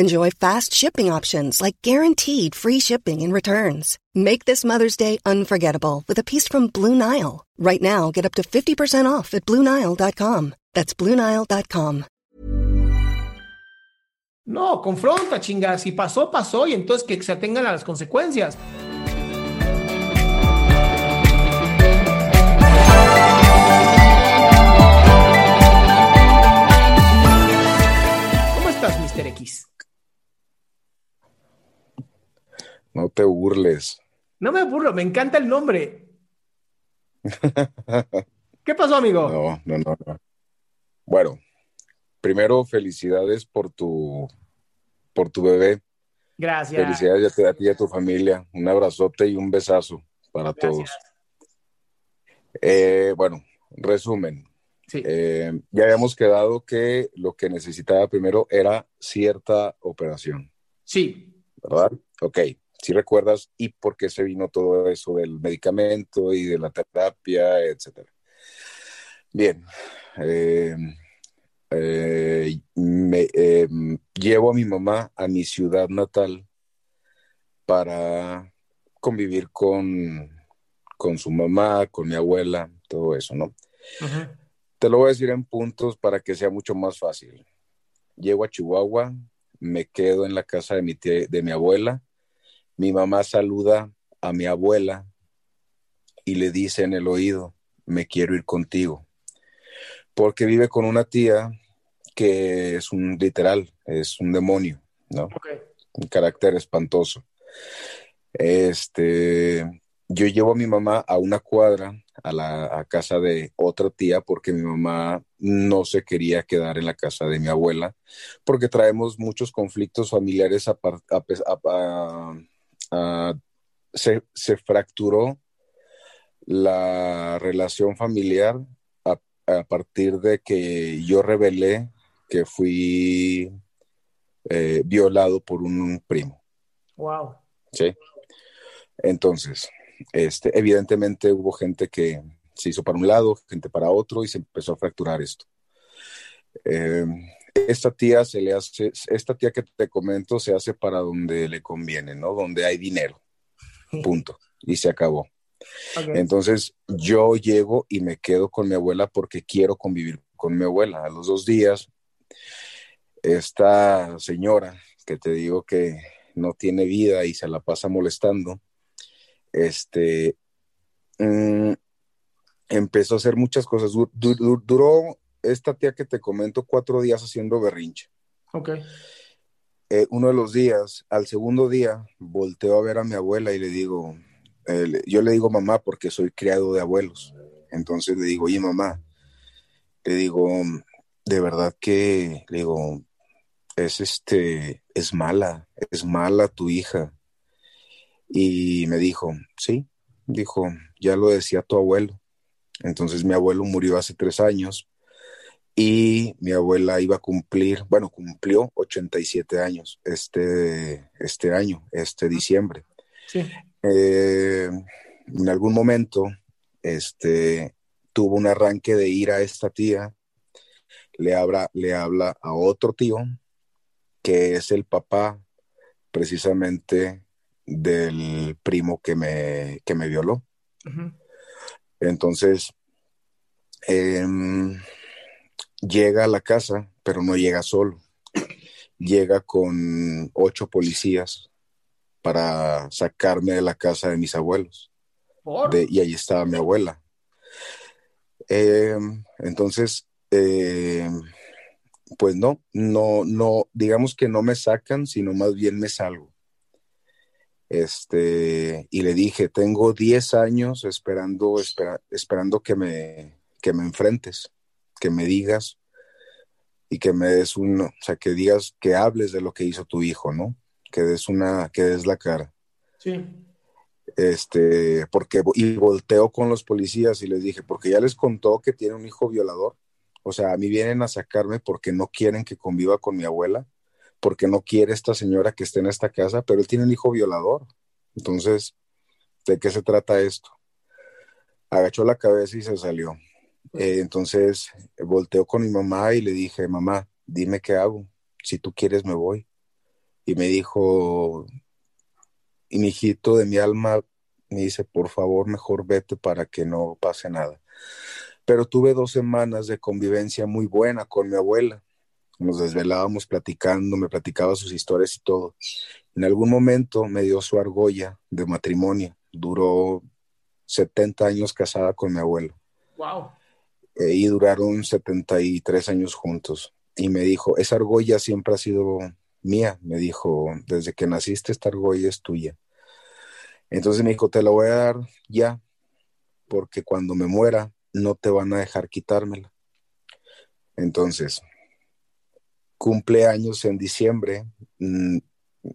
Enjoy fast shipping options like guaranteed free shipping and returns. Make this Mother's Day unforgettable with a piece from Blue Nile. Right now, get up to 50% off at BlueNile.com. That's BlueNile.com. No, confronta, chinga. Si pasó, pasó y entonces que se atengan a las consecuencias. ¿Cómo estás, Mr. X? No te burles. No me burlo, me encanta el nombre. ¿Qué pasó, amigo? No, no, no, no. Bueno, primero felicidades por tu por tu bebé. Gracias. Felicidades a ti y a tu familia. Un abrazote y un besazo para Gracias. todos. Eh, bueno, resumen. Sí. Eh, ya habíamos quedado que lo que necesitaba primero era cierta operación, Sí, ¿verdad? Ok, si recuerdas y por qué se vino todo eso del medicamento y de la terapia, etcétera. Bien, eh, eh, me, eh, llevo a mi mamá a mi ciudad natal para convivir con, con su mamá, con mi abuela, todo eso, ¿no? Te lo voy a decir en puntos para que sea mucho más fácil. Llego a Chihuahua, me quedo en la casa de mi, tía- de mi abuela, mi mamá saluda a mi abuela y le dice en el oído, me quiero ir contigo, porque vive con una tía que es un literal, es un demonio, ¿no? Un carácter espantoso. Este, yo llevo a mi mamá a una cuadra a la a casa de otra tía porque mi mamá no se quería quedar en la casa de mi abuela porque traemos muchos conflictos familiares a par- a pes- a- se, se fracturó la relación familiar a, a partir de que yo revelé que fui eh, violado por un primo. Wow. ¿sí? Entonces, este, evidentemente hubo gente que se hizo para un lado, gente para otro y se empezó a fracturar esto. Eh, esta tía se le hace, esta tía que te comento se hace para donde le conviene, ¿no? Donde hay dinero. Punto. Y se acabó. Entonces yo llego y me quedo con mi abuela porque quiero convivir con mi abuela. A los dos días, esta señora que te digo que no tiene vida y se la pasa molestando, este, mm, empezó a hacer muchas cosas. Du- du- du- duró esta tía que te comento cuatro días haciendo berrinche. Ok. Eh, uno de los días, al segundo día, volteo a ver a mi abuela y le digo, eh, yo le digo mamá porque soy criado de abuelos. Entonces le digo, oye mamá, le digo, de verdad que, le digo, es este, es mala, es mala tu hija. Y me dijo, sí, dijo, ya lo decía tu abuelo. Entonces mi abuelo murió hace tres años y mi abuela iba a cumplir, bueno, cumplió 87 años este, este año, este diciembre. Sí. Eh, en algún momento, este, tuvo un arranque de ir a esta tía, le habla, le habla a otro tío, que es el papá precisamente del primo que me, que me violó. Entonces, em, llega a la casa, pero no llega solo. Llega con ocho policías para sacarme de la casa de mis abuelos. y ahí estaba mi abuela. Em, entonces, em, pues no, no, no, digamos que no me sacan, sino más bien me salgo. Este, y le dije, tengo 10 años esperando, esperando que me, que me enfrentes, que me digas y que me des un, o sea, que digas, que hables de lo que hizo tu hijo, ¿no? Que des una, que des la cara. Sí. Este, porque, y volteo con los policías y les dije, porque ya les contó que tiene un hijo violador. O sea, a mí vienen a sacarme porque no quieren que conviva con mi abuela porque no quiere esta señora que esté en esta casa, pero él tiene un hijo violador. Entonces, ¿de qué se trata esto? Agachó la cabeza y se salió. Eh, entonces, volteó con mi mamá y le dije, mamá, dime qué hago. Si tú quieres, me voy. Y me dijo, y mi hijito de mi alma me dice, por favor, mejor vete para que no pase nada. Pero tuve dos semanas de convivencia muy buena con mi abuela nos desvelábamos platicando, me platicaba sus historias y todo. En algún momento me dio su argolla de matrimonio. Duró 70 años casada con mi abuelo. Wow. Y duraron 73 años juntos. Y me dijo, esa argolla siempre ha sido mía. Me dijo, desde que naciste esta argolla es tuya. Entonces me dijo, te la voy a dar ya, porque cuando me muera no te van a dejar quitármela. Entonces, cumpleaños en diciembre. Mm,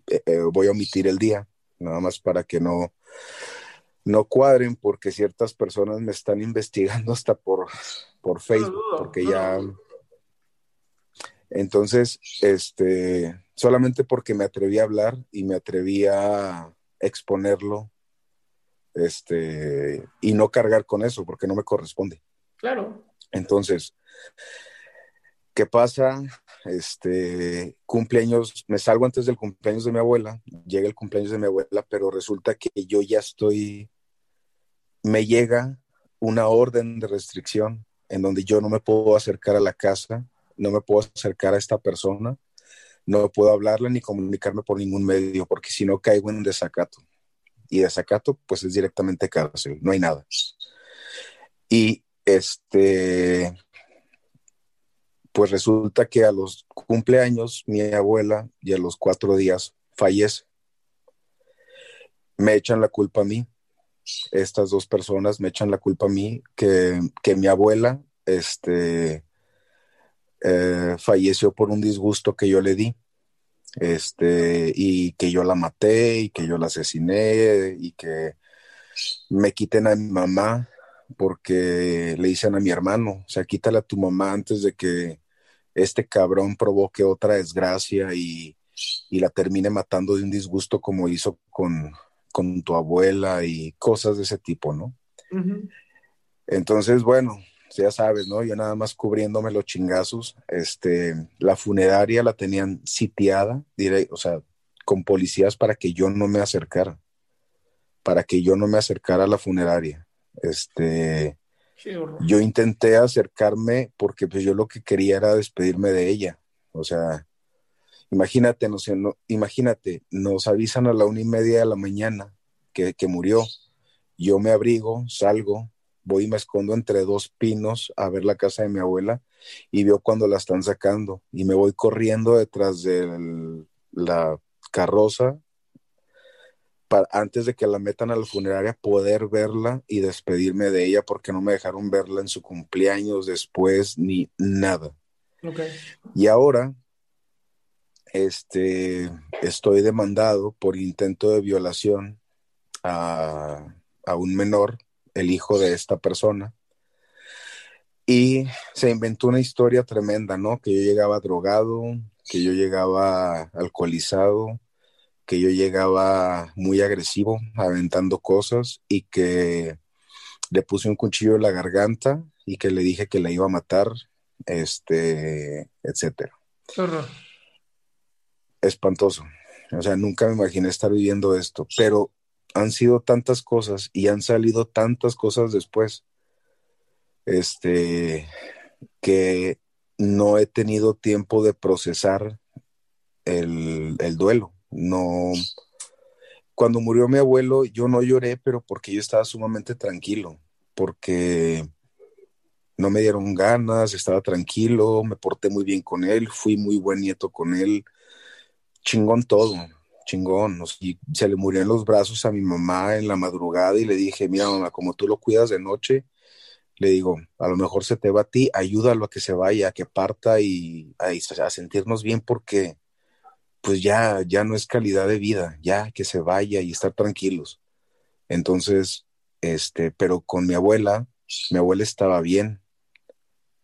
eh, eh, voy a omitir el día, nada más para que no, no cuadren, porque ciertas personas me están investigando hasta por, por Facebook, porque ya. Entonces, este, solamente porque me atreví a hablar y me atreví a exponerlo, este, y no cargar con eso, porque no me corresponde. Claro. Entonces, ¿qué pasa? este, cumpleaños, me salgo antes del cumpleaños de mi abuela, llega el cumpleaños de mi abuela, pero resulta que yo ya estoy, me llega una orden de restricción en donde yo no me puedo acercar a la casa, no me puedo acercar a esta persona, no puedo hablarle ni comunicarme por ningún medio, porque si no caigo en un desacato. Y desacato, pues es directamente cárcel, no hay nada. Y este, pues resulta que a los cumpleaños mi abuela y a los cuatro días fallece. Me echan la culpa a mí. Estas dos personas me echan la culpa a mí que, mi abuela este, eh, falleció por un disgusto que yo le di. Este, y que yo la maté y que yo la asesiné y que me quiten a mi mamá porque le dicen a mi hermano, o sea, quítale a tu mamá antes de que este cabrón provoque otra desgracia y, la termine matando de un disgusto como hizo con, tu abuela y cosas de ese tipo, ¿no? Entonces, bueno, ya sabes, ¿no? Yo nada más cubriéndome los chingazos, este, la funeraria la tenían sitiada, diré, o sea, con policías para que yo no me acercara, para que yo no me acercara a la funeraria. Este, yo intenté acercarme porque pues yo lo que quería era despedirme de ella. O sea, imagínate, no, no, imagínate, nos avisan a la una y media de la mañana que, que murió. Yo me abrigo, salgo, voy y me escondo entre dos pinos a ver la casa de mi abuela y veo cuando la están sacando y me voy corriendo detrás de la carroza antes de que la metan a la funeraria, poder verla y despedirme de ella porque no me dejaron verla en su cumpleaños después ni nada. Y ahora este, estoy demandado por intento de violación a, un menor, el hijo de esta persona. Y se inventó una historia tremenda, ¿no? Que yo llegaba drogado, que yo llegaba alcoholizado, que yo llegaba muy agresivo, aventando cosas y que le puse un cuchillo en la garganta y que le dije que la iba a matar, este, etcétera. Espantoso. O sea, nunca me imaginé estar viviendo esto, pero han sido tantas cosas y han salido tantas cosas después, este, que no he tenido tiempo de procesar el, el duelo. No, cuando murió mi abuelo, yo no lloré, pero porque yo estaba sumamente tranquilo, porque no me dieron ganas, estaba tranquilo, me porté muy bien con él, fui muy buen nieto con él, chingón todo, chingón. Y se le murió en los brazos a mi mamá en la madrugada y le dije, mira mamá, como tú lo cuidas de noche, le digo, a lo mejor se te va a ti, ayúdalo a que se vaya, a que parta y a, a sentirnos bien porque pues ya, ya no es calidad de vida, ya que se vaya y estar tranquilos. Entonces, este, pero con mi abuela, mi abuela estaba bien,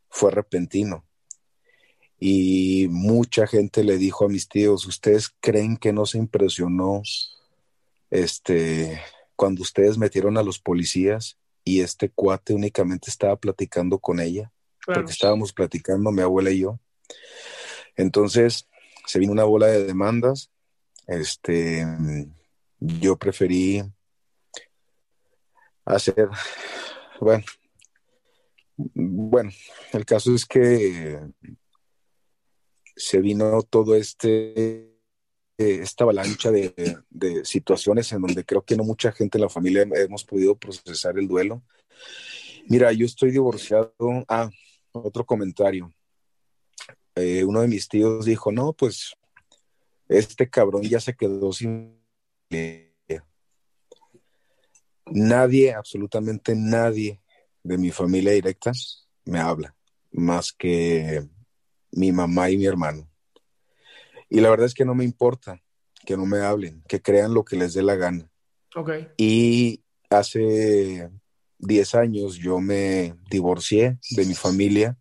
fue repentino. Y mucha gente le dijo a mis tíos, ¿ustedes creen que no se impresionó este, cuando ustedes metieron a los policías y este cuate únicamente estaba platicando con ella? Porque estábamos platicando mi abuela y yo. Entonces, se vino una bola de demandas. Este, yo preferí hacer, bueno, bueno, el caso es que se vino todo este esta avalancha de, de, situaciones en donde creo que no mucha gente en la familia hemos podido procesar el duelo. Mira, yo estoy divorciado. Ah, otro comentario. Eh, uno de mis tíos dijo, no, pues este cabrón ya se quedó sin... Nadie, absolutamente nadie de mi familia directa me habla, más que mi mamá y mi hermano. Y la verdad es que no me importa que no me hablen, que crean lo que les dé la gana. Okay. Y hace 10 años yo me divorcié de mi familia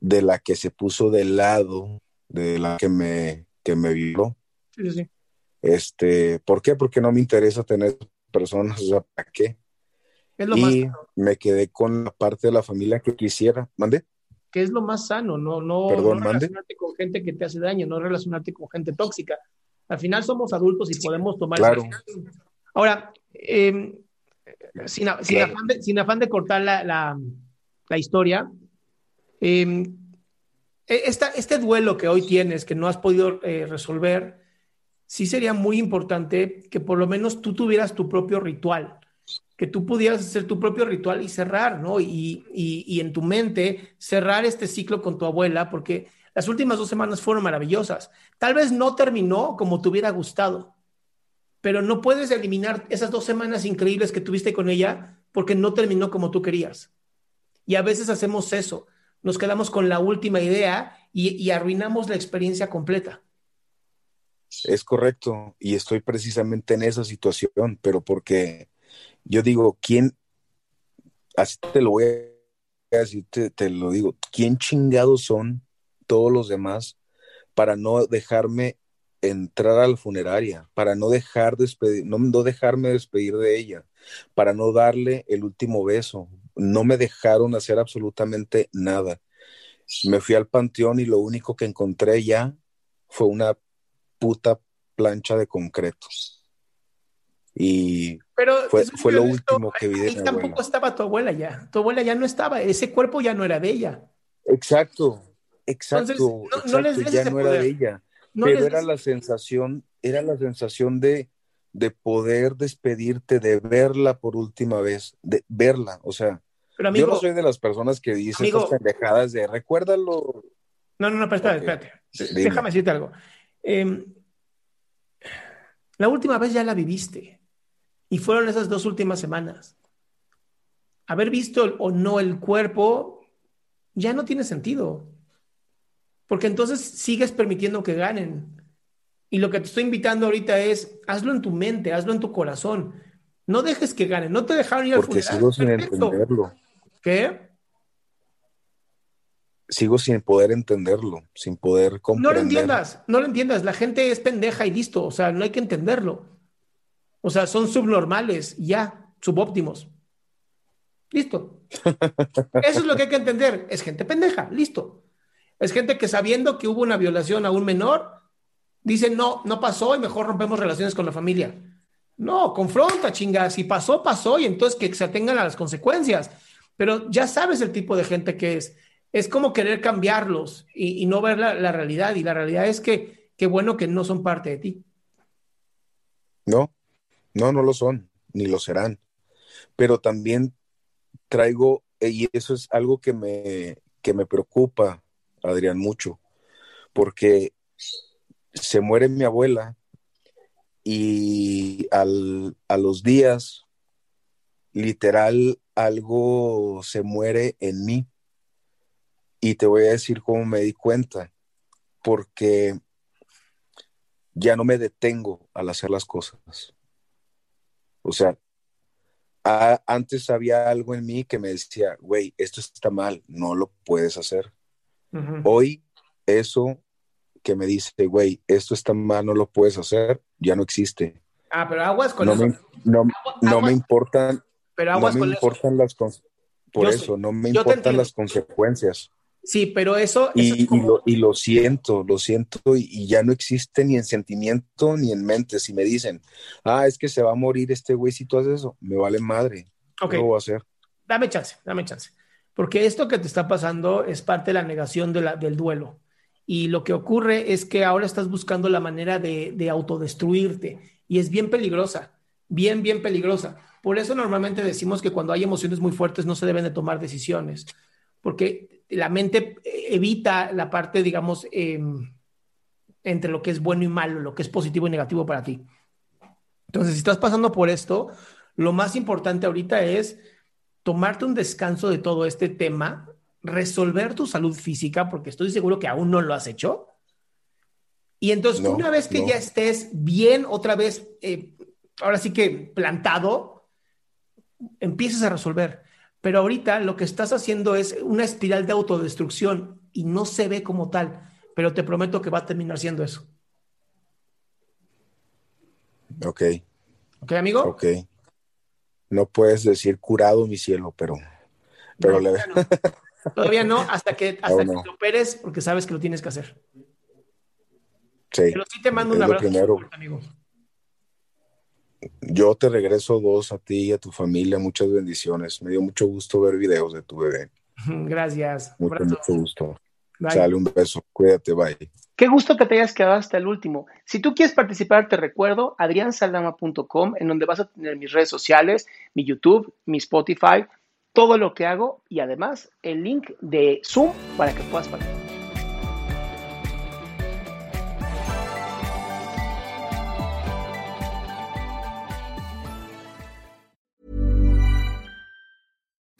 de la que se puso del lado de la que me, que me violó. Sí, sí. Este, ¿Por qué? Porque no me interesa tener personas, o sea, ¿para qué? Es lo y más me quedé con la parte de la familia que quisiera. ¿Mande? Que es lo más sano, no, no, Perdón, no mande. relacionarte con gente que te hace daño, no relacionarte con gente tóxica. Al final somos adultos y podemos tomar Claro. Ahora, eh, sin, afán de, sin afán de cortar la, la- la historia, eh, esta- este duelo que hoy tienes, que no has podido eh, resolver, sí sería muy importante que por lo menos tú tuvieras tu propio ritual, que tú pudieras hacer tu propio ritual y cerrar, ¿no? Y, y- y en tu mente cerrar este ciclo con tu abuela, porque las últimas dos semanas fueron maravillosas. Tal vez no terminó como te hubiera gustado, pero no puedes eliminar esas dos semanas increíbles que tuviste con ella porque no terminó como tú querías. Y a veces hacemos eso, nos quedamos con la última idea y, y arruinamos la experiencia completa. Es correcto. Y estoy precisamente en esa situación, pero porque yo digo, ¿quién? Así te lo voy a decir, te, lo digo, ¿quién chingados son todos los demás para no dejarme entrar a la funeraria, para no dejar despedir, no, no dejarme despedir de ella, para no darle el último beso? No me dejaron hacer absolutamente nada. Me fui al panteón y lo único que encontré ya fue una puta plancha de concreto. Y Pero Fue- lo último que vi de ahí mi tampoco abuela. estaba tu abuela ya. Tu abuela ya no estaba. Ese cuerpo ya no era de ella. exacto, exacto, Entonces, no- no exacto, les des ya no era de ella, No pero era la sensación, era la sensación de, de poder despedirte, de verla por última vez, de verla, o sea, Pero yo no soy de las personas que dicen Amigo. estas pendejadas de recuérdalo, no, no, no, pero espérate, espérate. Déjame decirte algo. Eh, la última vez ya la viviste. Y fueron esas dos últimas semanas. Haber visto el- o no el cuerpo ya no tiene sentido. Porque entonces sigues permitiendo que ganen. Y lo que te estoy invitando ahorita es, hazlo en tu mente, hazlo en tu corazón. No dejes que ganen. No te dejaron ir al porque funeral. sigo sin Perfecto. entenderlo, ¿Qué? sigo sin poder entenderlo, sin poder No lo comprender. entiendas, no lo entiendas. La gente es pendeja y listo. O sea, no hay que entenderlo. O sea, son subnormales, ya, subóptimos. Listo. Eso es lo que hay que entender. Es gente pendeja, listo. Es gente que sabiendo que hubo una violación a un menor, dicen, no, no pasó y mejor rompemos relaciones con la familia. No, confronta, chinga. Si pasó, pasó y entonces que se atengan a las consecuencias. Pero ya sabes el tipo de gente que es. Es como querer cambiarlos y, no ver la, realidad. Y la realidad es que qué bueno que no son parte de ti. No, no, no lo son, ni lo serán. Pero también traigo, y eso es algo que me, que me preocupa, Adrián, mucho, porque se muere mi abuela y al, a los días, literal, algo se muere en mí. Y te voy a decir cómo me di cuenta, porque ya no me detengo al hacer las cosas. O sea, antes había algo en mí que me decía, güey, esto está mal, no lo puedes hacer. Hoy eso que me dice, güey, esto está mal, no lo puedes hacer, ya no existe. Ah, pero aguas con no eso. Me, no, no me importan, pero aguas no me importan las por eso, no me importan las consecuencias. Sí, pero eso... Y, y, lo, siento, lo siento y, ya no existe ni en sentimiento ni en mente. Si me dicen, ah, es que se va a morir este güey si tú haces eso, me vale madre. Ok. ¿Qué voy a hacer? Dame chance, dame chance. Porque esto que te está pasando es parte de la negación de la, del duelo. Y lo que ocurre es que ahora estás buscando la manera de, de autodestruirte y es bien peligrosa, bien, bien peligrosa. Por eso normalmente decimos que cuando hay emociones muy fuertes no se deben de tomar decisiones, porque la mente evita la parte, digamos, em, entre lo que es bueno y malo, lo que es positivo y negativo para ti. Entonces, si estás pasando por esto, lo más importante ahorita es tomarte un descanso de todo este tema, resolver tu salud física, porque estoy seguro que aún no lo has hecho. Y entonces, una vez que ya estés bien, otra vez, eh, ahora sí que plantado, empiezas a resolver. Pero ahorita lo que estás haciendo es una espiral de autodestrucción y no se ve como tal, pero te prometo que va a terminar siendo eso. Ok. Ok, amigo. Ok. No puedes decir curado mi cielo, pero, pero le... Todavía no, hasta que, hasta que te operes, porque sabes que lo tienes que hacer. Sí. Pero sí te mando un abrazo, amigo. Yo te regreso dos a ti y a tu familia. Muchas bendiciones. Me dio mucho gusto ver videos de tu bebé. Gracias. Mucho, mucho gusto. Sale un beso. Cuídate, bye. Qué gusto que te hayas quedado hasta el último. Si tú quieres participar, te recuerdo adriansaldama.com, en donde vas a tener mis redes sociales, mi YouTube, mi Spotify, todo lo que hago y además el link de Zoom para que puedas participar.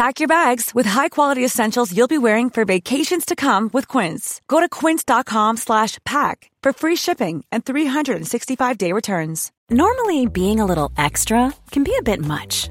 Pack your bags with high-quality essentials you'll be wearing for vacations to come with Quince. Go to quince.com/pack for free shipping and 365-day returns. Normally, being a little extra can be a bit much,